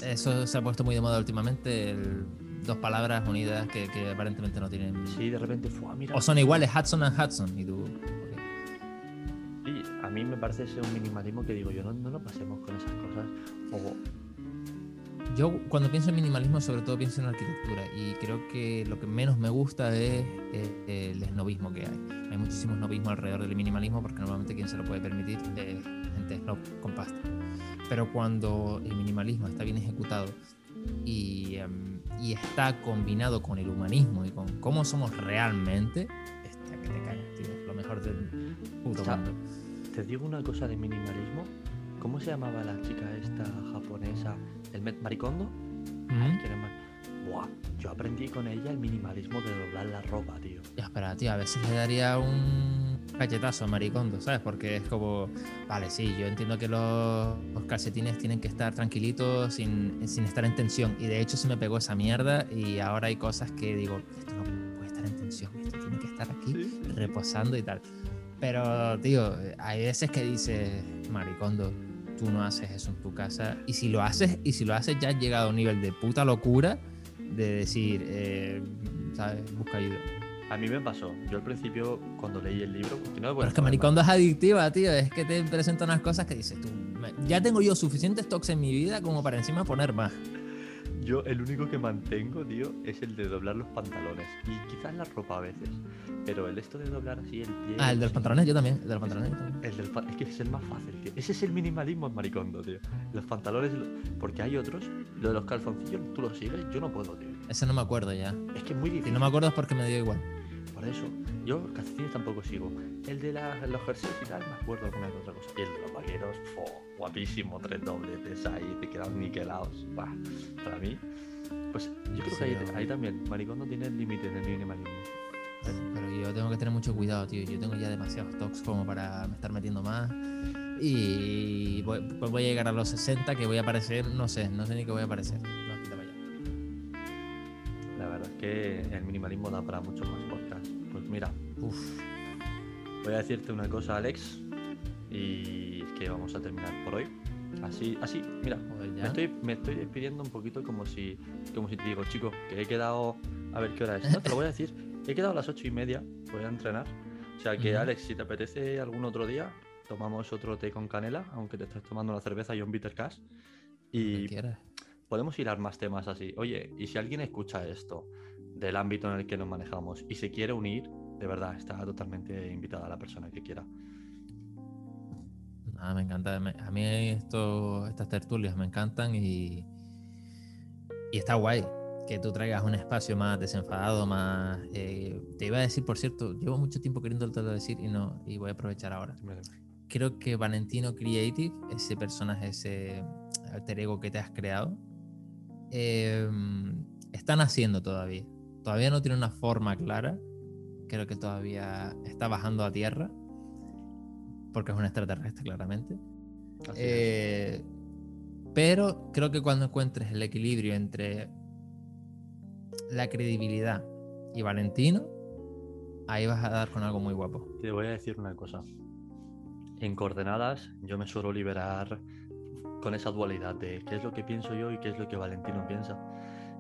Eso se ha puesto muy de moda últimamente, el- dos palabras unidas que, que aparentemente no tienen... Sí, de repente, fue, mira. O son iguales Hudson and Hudson. Y tú... Y a mí me parece ese un minimalismo que digo yo, no, no lo pasemos con esas cosas. O Yo cuando pienso en minimalismo sobre todo pienso en arquitectura y creo que lo que menos me gusta es eh, el snobismo que hay. Hay muchísimo snobismo alrededor del minimalismo porque normalmente quien se lo puede permitir es gente snob con pasta. Pero cuando el minimalismo está bien ejecutado y, em, y está combinado con el humanismo y con cómo somos realmente, hostia, que te cagas, tío. Lo mejor del puto Está- mundo. te digo una cosa de minimalismo. ¿Cómo se llamaba la chica esta japonesa? ¿El Maricondo? Ujú. ¿Quién es Mar- Buah, yo aprendí con ella el minimalismo de doblar la ropa, tío. Ya, espera, tío, a veces le daría un cachetazo a Maricondo, ¿sabes? Porque es como, vale, sí, yo entiendo que los, los calcetines tienen que estar tranquilitos, sin, sin estar en tensión. Y de hecho se me pegó esa mierda y ahora hay cosas que digo, esto no puede estar en tensión, esto tiene que estar aquí reposando y tal. Pero, tío, hay veces que dices, Maricondo, tú no haces eso en tu casa. Y si lo haces, y si lo haces ya has llegado a un nivel de puta locura de decir, eh, ¿sabes? Busca ayuda. A mí me pasó. Yo al principio, cuando leí el libro, no me Pero es que Maricondo es adictiva, tío. Es que te presenta unas cosas que dices tú. "Me- Ya tengo yo suficientes stocks en mi vida como para encima poner más. Yo el único que mantengo, tío, es el de doblar los pantalones. Y quizás la ropa a veces. Pero el esto de doblar así el pie. Ah, el de los pantalones, yo también. El de los pantalones, también. El del es que es el más fácil, tío. Ese es el minimalismo en maricondo, tío. Los pantalones, lo- porque hay otros, lo de los calzoncillos, tú lo sigues, yo no puedo, tío. Ese no me acuerdo ya. Es que es muy Si difícil. no me acuerdo es porque me dio igual. Por eso, yo calcetines tampoco sigo. El de la- los jerseys y tal, me acuerdo alguna que otra cosa. Y el de los vaqueros, fo, guapísimo, tres dobletes ahí, te quedan niquelados. Buah, para mí, pues yo creo Sí, que ahí, también, maricondo tiene el límite del minimalismo. Pero yo tengo que tener mucho cuidado, tío. Yo tengo ya demasiados stocks como para me estar metiendo más. Y voy, pues voy a llegar a los 60 que voy a aparecer, no sé, no sé ni qué voy a aparecer. No, quita para allá. La verdad es que el minimalismo da para muchos más mira, Uf, voy a decirte una cosa, Alex, y es que vamos a terminar por hoy. Así, así, mira, Me estoy, me estoy despidiendo un poquito como si, como si te digo, chico, que he quedado. A ver qué hora es. No, te lo voy a decir. He quedado a las ocho y media. Voy a entrenar. O sea que. Alex, si te apetece algún otro día, tomamos otro té con canela, aunque te estés tomando una cerveza y un bitter cash. Y podemos ir a más temas así. Oye, y si alguien escucha esto del ámbito en el que nos manejamos y se quiere unir, de verdad, está totalmente invitada la persona que quiera. Nada, me encanta. a mí esto, estas tertulias me encantan y, y está guay que tú traigas un espacio más desenfadado, más... eh, te iba a decir, por cierto, llevo mucho tiempo queriéndote decir y no y voy a aprovechar ahora. Creo que Valentino Creative, ese personaje, ese alter ego que te has creado, eh, está naciendo todavía. Todavía no tiene una forma clara. Creo que todavía está bajando a tierra. Porque es un extraterrestre, claramente. Eh, pero creo que cuando encuentres el equilibrio entre la credibilidad y Valentino, ahí vas a dar con algo muy guapo. Te voy a decir una cosa. En coordenadas yo me suelo liberar con esa dualidad de qué es lo que pienso yo y qué es lo que Valentino piensa.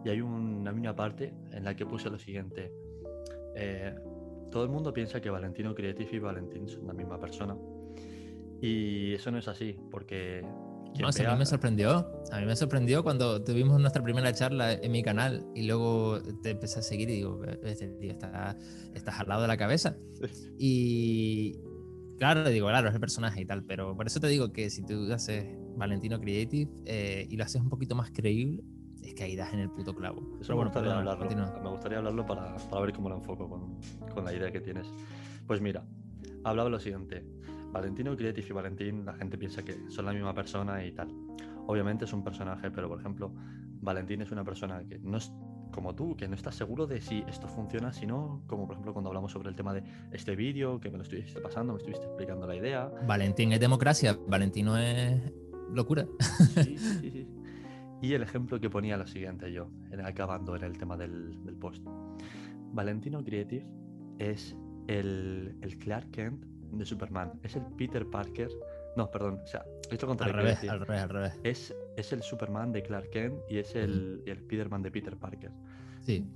Y hay, un- hay una parte en la que puse lo siguiente. Eh, todo el mundo piensa que Valentino Creative y Valentín son la misma persona. Y eso no es así, porque... No, si a vea- mí me sorprendió. A mí me sorprendió cuando tuvimos nuestra primera charla en mi canal y luego te empecé a seguir y digo, este tío está, estás al lado de la cabeza. Y claro, digo, claro, es el personaje y tal, pero por eso te digo que si tú haces Valentino Creative eh, y lo haces un poquito más creíble, es que ahí das en el puto clavo. Eso Pero me bueno, gustaría hablarlo. continúa. Me gustaría hablarlo para, para ver cómo lo enfoco con, con la idea que tienes. Pues mira, hablaba lo siguiente. Valentino Creative y Valentín, la gente piensa que son la misma persona y tal. Obviamente es un personaje, pero por ejemplo, Valentín es una persona que no es como tú, que no está seguro de si esto funciona, si no, como por ejemplo cuando hablamos sobre el tema de este vídeo, que me lo estuviste pasando, me estuviste explicando la idea. Valentín es democracia, Valentino es locura. Sí, sí, sí. Y el ejemplo que ponía lo siguiente yo, en- acabando en el tema del, del post. Valentino Creative es el, el Clark Kent de Superman. Es el Peter Parker. No, perdón. O sea, es lo Al revés, al revés, al revés. Es, es el Superman de Clark Kent y es el, el Peterman de Peter Parker. Sí.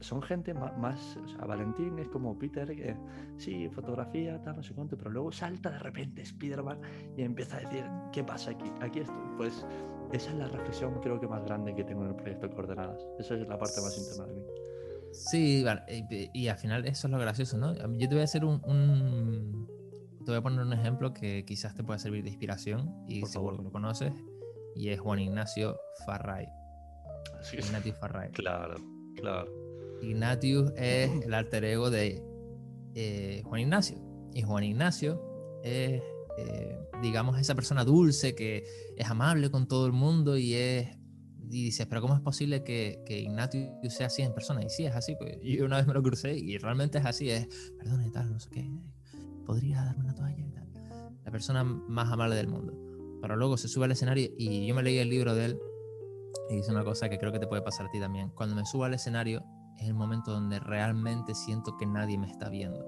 Son gente más, o sea, Valentín es como Peter, que sí, fotografía, tal, no sé cuánto, pero luego salta de repente Spider-Man y empieza a decir, ¿qué pasa aquí? Aquí estoy. Pues esa es la reflexión creo que más grande que tengo en el proyecto Coordenadas. Esa es la parte más interna de mí. Sí, y, al final eso es lo gracioso, ¿no? Yo te voy a hacer un, Te voy a poner un ejemplo que quizás te pueda servir de inspiración y seguro que lo conoces, y es Juan Ignacio Farray. Ignatius Farray. Claro, claro. Ignatius es el alter ego de eh, Juan Ignacio. Y Juan Ignacio es, eh, digamos, esa persona dulce que es amable con todo el mundo y es y dices, pero ¿cómo es posible que, que Ignatius sea así en persona? Y sí, es así, pues yo una vez me lo crucé y realmente es así, es, perdón y tal, no sé qué, podría darme una toalla y tal. La persona más amable del mundo. Pero luego se sube al escenario y yo me leí el libro de él y dice una cosa que creo que te puede pasar a ti también. Cuando me subo al escenario es el momento donde realmente siento que nadie me está viendo.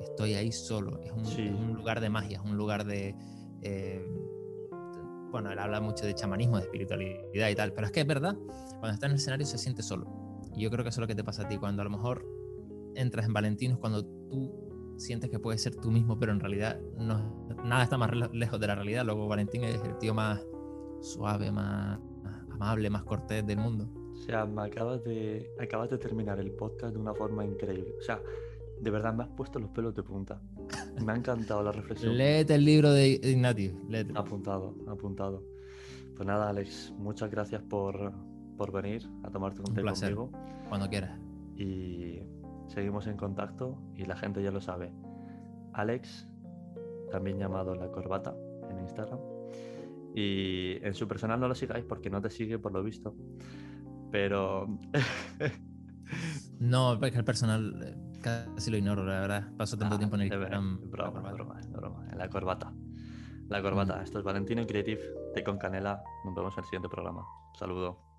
Estoy ahí solo, es un, lugar de magia, es un lugar de... Eh, bueno, él habla mucho de chamanismo, de espiritualidad y tal, pero es que es verdad, cuando está en el escenario se siente solo. Y yo creo que eso es lo que te pasa a ti, cuando a lo mejor entras en Valentinos, cuando tú sientes que puedes ser tú mismo, pero en realidad no, nada está más lejos de la realidad. Luego Valentín es el tío más suave, más, amable, más cortés del mundo. O sea, me acabas de, acabas de terminar el podcast de una forma increíble. O sea, de verdad me has puesto los pelos de punta. Me ha encantado la reflexión. Léete el libro de Ignatius. Apuntado, apuntado. Pues nada, Alex, muchas gracias por, por venir a tomarte un, té conmigo. Cuando quieras. Y seguimos en contacto y la gente ya lo sabe. Alex, también llamado La Corbata en Instagram. Y en su personal no lo sigáis porque no te sigue por lo visto. Pero... no, porque el personal eh, Casi lo ignoro, la verdad. Paso tanto ah, tiempo en el Instagram. Broma, broma, broma. En la corbata. La corbata. Mm. Esto es Valentino Creative, té con canela. Nos vemos en el siguiente programa. Saludo.